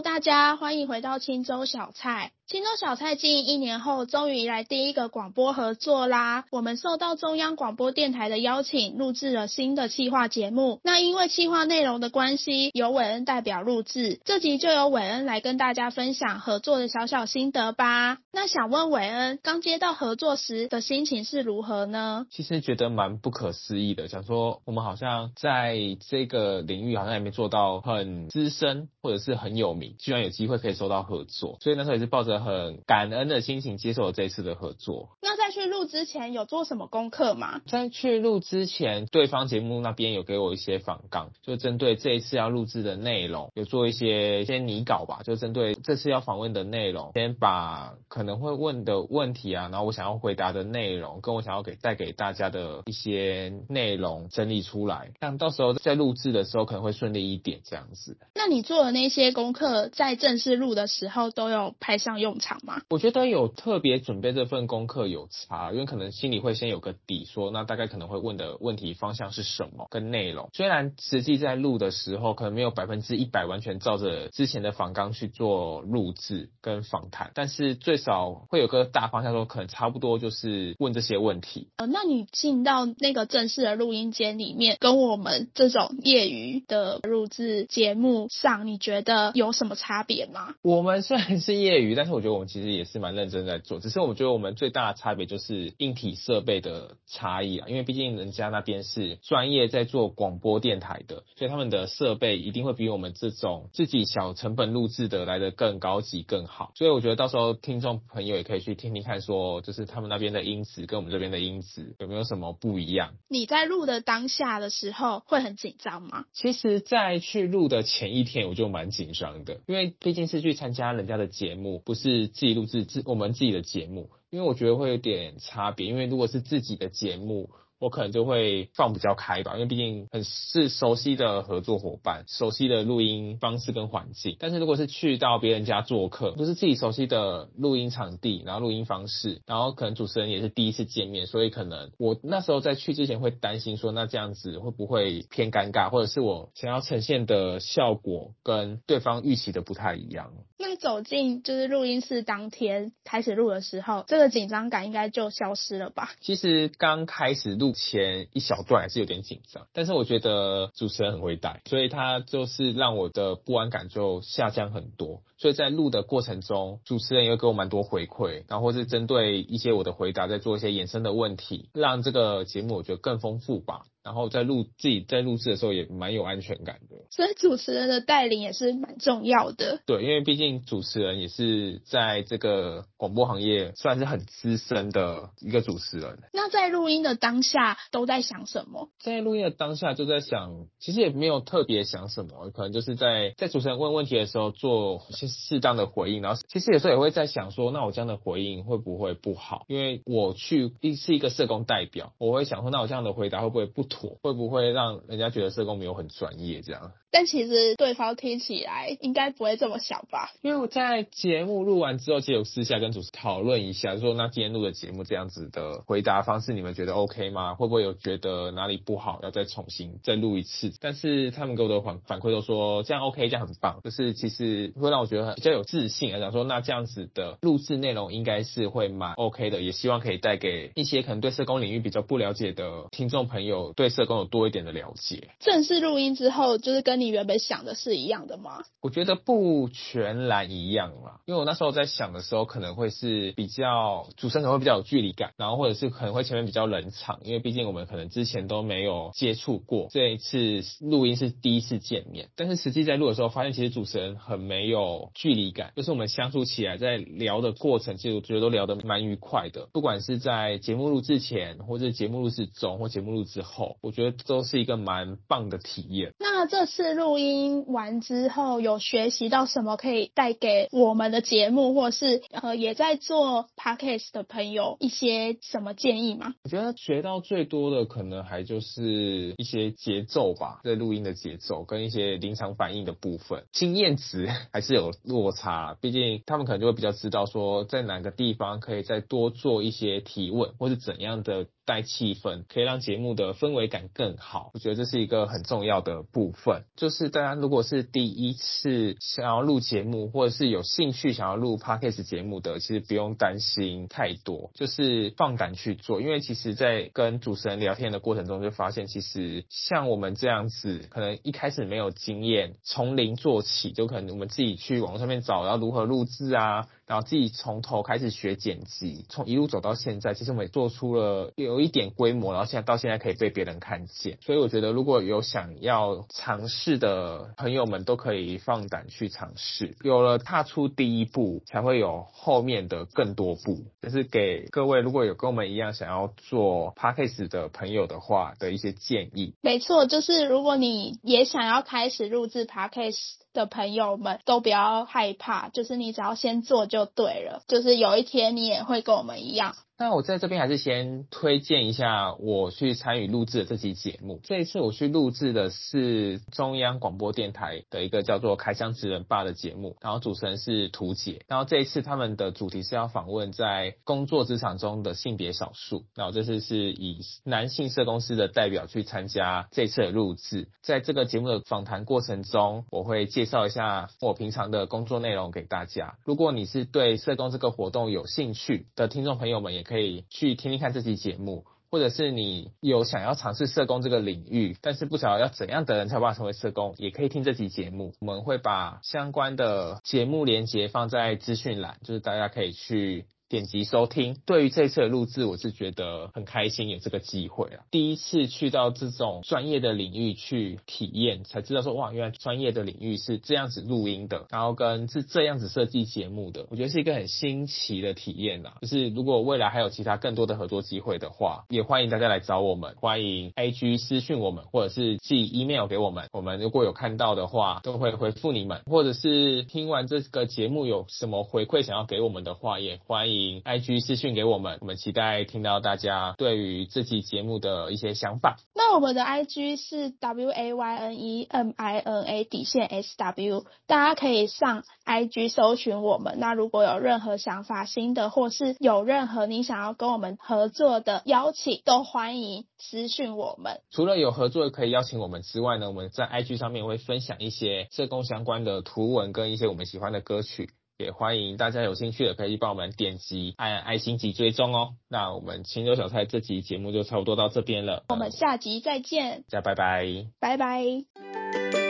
大家欢迎回到青州小菜。青州小菜经营一年后，终于来第一个广播合作啦！我们受到中央广播电台的邀请，录制了新的企划节目。那因为企划内容的关系，由韦恩代表录制。这集就由韦恩来跟大家分享合作的小小心得吧。那想问韦恩，刚接到合作时的心情是如何呢？其实觉得蛮不可思议的，想说我们好像在这个领域好像也没做到很资深或者是很有名，居然有机会可以收到合作，所以那时候也是抱着。很感恩的心情接受了这一次的合作。那在去录之前有做什么功课吗？在去录之前，对方节目那边有给我一些访纲，就针对这一次要录制的内容，有做一些一些拟稿吧，就针对这次要访问的内容，先把可能会问的问题啊，然后我想要回答的内容，跟我想要给带给大家的一些内容整理出来，让到时候在录制的时候可能会顺利一点这样子。那你做的那些功课，在正式录的时候都有派上用场吗？我觉得有特别准备这份功课有差，因为可能心里会先有个底说，说那大概可能会问的问题方向是什么跟内容。虽然实际在录的时候，可能没有百分之一百完全照着之前的访纲去做录制跟访谈，但是最少会有个大方向，说可能差不多就是问这些问题。呃，那你进到那个正式的录音间里面，跟我们这种业余的录制节目上，你觉得有什么差别吗？我们虽然是业余，但是我觉得我们其实也是蛮认真在做，只是我觉得我们最大的差别就是硬体设备的差异啊，因为毕竟人家那边是专业在做广播电台的，所以他们的设备一定会比我们这种自己小成本录制的来的更高级更好。所以我觉得到时候听众朋友也可以去听听看，说就是他们那边的音质跟我们这边的音质有没有什么不一样。你在录的当下的时候会很紧张吗？其实，在去录的前一天我就蛮紧张的，因为毕竟是去参加人家的节目，不是是自己录制自我们自己的节目，因为我觉得会有点差别。因为如果是自己的节目，我可能就会放比较开吧，因为毕竟很是熟悉的合作伙伴，熟悉的录音方式跟环境。但是如果是去到别人家做客，不是自己熟悉的录音场地，然后录音方式，然后可能主持人也是第一次见面，所以可能我那时候在去之前会担心说，那这样子会不会偏尴尬，或者是我想要呈现的效果跟对方预期的不太一样。那走进就是录音室当天开始录的时候，这个紧张感应该就消失了吧？其实刚开始录前一小段还是有点紧张，但是我觉得主持人很会带，所以他就是让我的不安感就下降很多。所以在录的过程中，主持人也会给我蛮多回馈，然后或是针对一些我的回答，再做一些衍生的问题，让这个节目我觉得更丰富吧。然后在录自己在录制的时候也蛮有安全感的，所以主持人的带领也是蛮重要的。对，因为毕竟主持人也是在这个广播行业算是很资深的一个主持人。那在录音的当下都在想什么？在录音的当下就在想，其实也没有特别想什么，可能就是在在主持人问问题的时候做些适当的回应，然后其实有时候也会在想说，那我这样的回应会不会不好？因为我去是一个社工代表，我会想说，那我这样的回答会不会不妥会不会让人家觉得社工没有很专业这样？但其实对方听起来应该不会这么想吧？因为我在节目录完之后，其实有私下跟主持讨论一下，说那今天录的节目这样子的回答方式，你们觉得 OK 吗？会不会有觉得哪里不好，要再重新再录一次？但是他们给我的反反馈都说这样 OK，这样很棒，就是其实会让我觉得比较有自信啊，想说那这样子的录制内容应该是会蛮 OK 的，也希望可以带给一些可能对社工领域比较不了解的听众朋友对社工有多一点的了解。正式录音之后，就是跟你。你原本想的是一样的吗？我觉得不全然一样啦，因为我那时候在想的时候，可能会是比较主持人可能会比较有距离感，然后或者是可能会前面比较冷场，因为毕竟我们可能之前都没有接触过，这一次录音是第一次见面。但是实际在录的时候，发现其实主持人很没有距离感，就是我们相处起来在聊的过程，其实我觉得都聊得蛮愉快的。不管是在节目录制前，或者节目录制中，或节目录制后，我觉得都是一个蛮棒的体验。那这次。录音完之后，有学习到什么可以带给我们的节目，或是呃也在做 podcast 的朋友一些什么建议吗？我觉得学到最多的可能还就是一些节奏吧，在录音的节奏跟一些临场反应的部分，经验值 还是有落差，毕竟他们可能就会比较知道说在哪个地方可以再多做一些提问，或是怎样的。带气氛，可以让节目的氛围感更好。我觉得这是一个很重要的部分。就是大家如果是第一次想要录节目，或者是有兴趣想要录 Podcast 节目的，其实不用担心太多，就是放胆去做。因为其实，在跟主持人聊天的过程中，就发现其实像我们这样子，可能一开始没有经验，从零做起，就可能我们自己去网络上面找，要如何录制啊。然后自己从头开始学剪辑，从一路走到现在，其实我们也做出了有一点规模，然后现在到现在可以被别人看见。所以我觉得，如果有想要尝试的朋友们，都可以放胆去尝试。有了踏出第一步，才会有后面的更多步。这是给各位如果有跟我们一样想要做 Podcast 的朋友的话的一些建议。没错，就是如果你也想要开始录制 Podcast 的朋友们，都不要害怕，就是你只要先做。就对了，就是有一天你也会跟我们一样。那我在这边还是先推荐一下我去参与录制的这期节目。这一次我去录制的是中央广播电台的一个叫做《开箱职人吧》的节目，然后主持人是图姐。然后这一次他们的主题是要访问在工作职场中的性别少数。然后这次是以男性社工师的代表去参加这次的录制。在这个节目的访谈过程中，我会介绍一下我平常的工作内容给大家。如果你是对社工这个活动有兴趣的听众朋友们，也可以去听听看这期节目，或者是你有想要尝试社工这个领域，但是不知道要怎样的人才办法成为社工，也可以听这期节目。我们会把相关的节目连接放在资讯栏，就是大家可以去。点击收听。对于这次的录制，我是觉得很开心，有这个机会啊。第一次去到这种专业的领域去体验，才知道说哇，原来专业的领域是这样子录音的，然后跟是这样子设计节目的，我觉得是一个很新奇的体验呐。就是如果未来还有其他更多的合作机会的话，也欢迎大家来找我们，欢迎 IG 私讯我们，或者是寄 email 给我们，我们如果有看到的话，都会回复你们，或者是听完这个节目有什么回馈想要给我们的话，也欢迎。IG 私讯给我们，我们期待听到大家对于这期节目的一些想法。那我们的 IG 是 W A Y N E M I N A 底线 S W，大家可以上 IG 搜寻我们。那如果有任何想法、新的，或是有任何你想要跟我们合作的邀请，都欢迎私讯我们。除了有合作可以邀请我们之外呢，我们在 IG 上面会分享一些社工相关的图文跟一些我们喜欢的歌曲。也欢迎大家有兴趣的可以帮我们点击按爱心及追踪哦。那我们青州小菜这集节目就差不多到这边了，我们下集再见，大家拜拜，拜拜。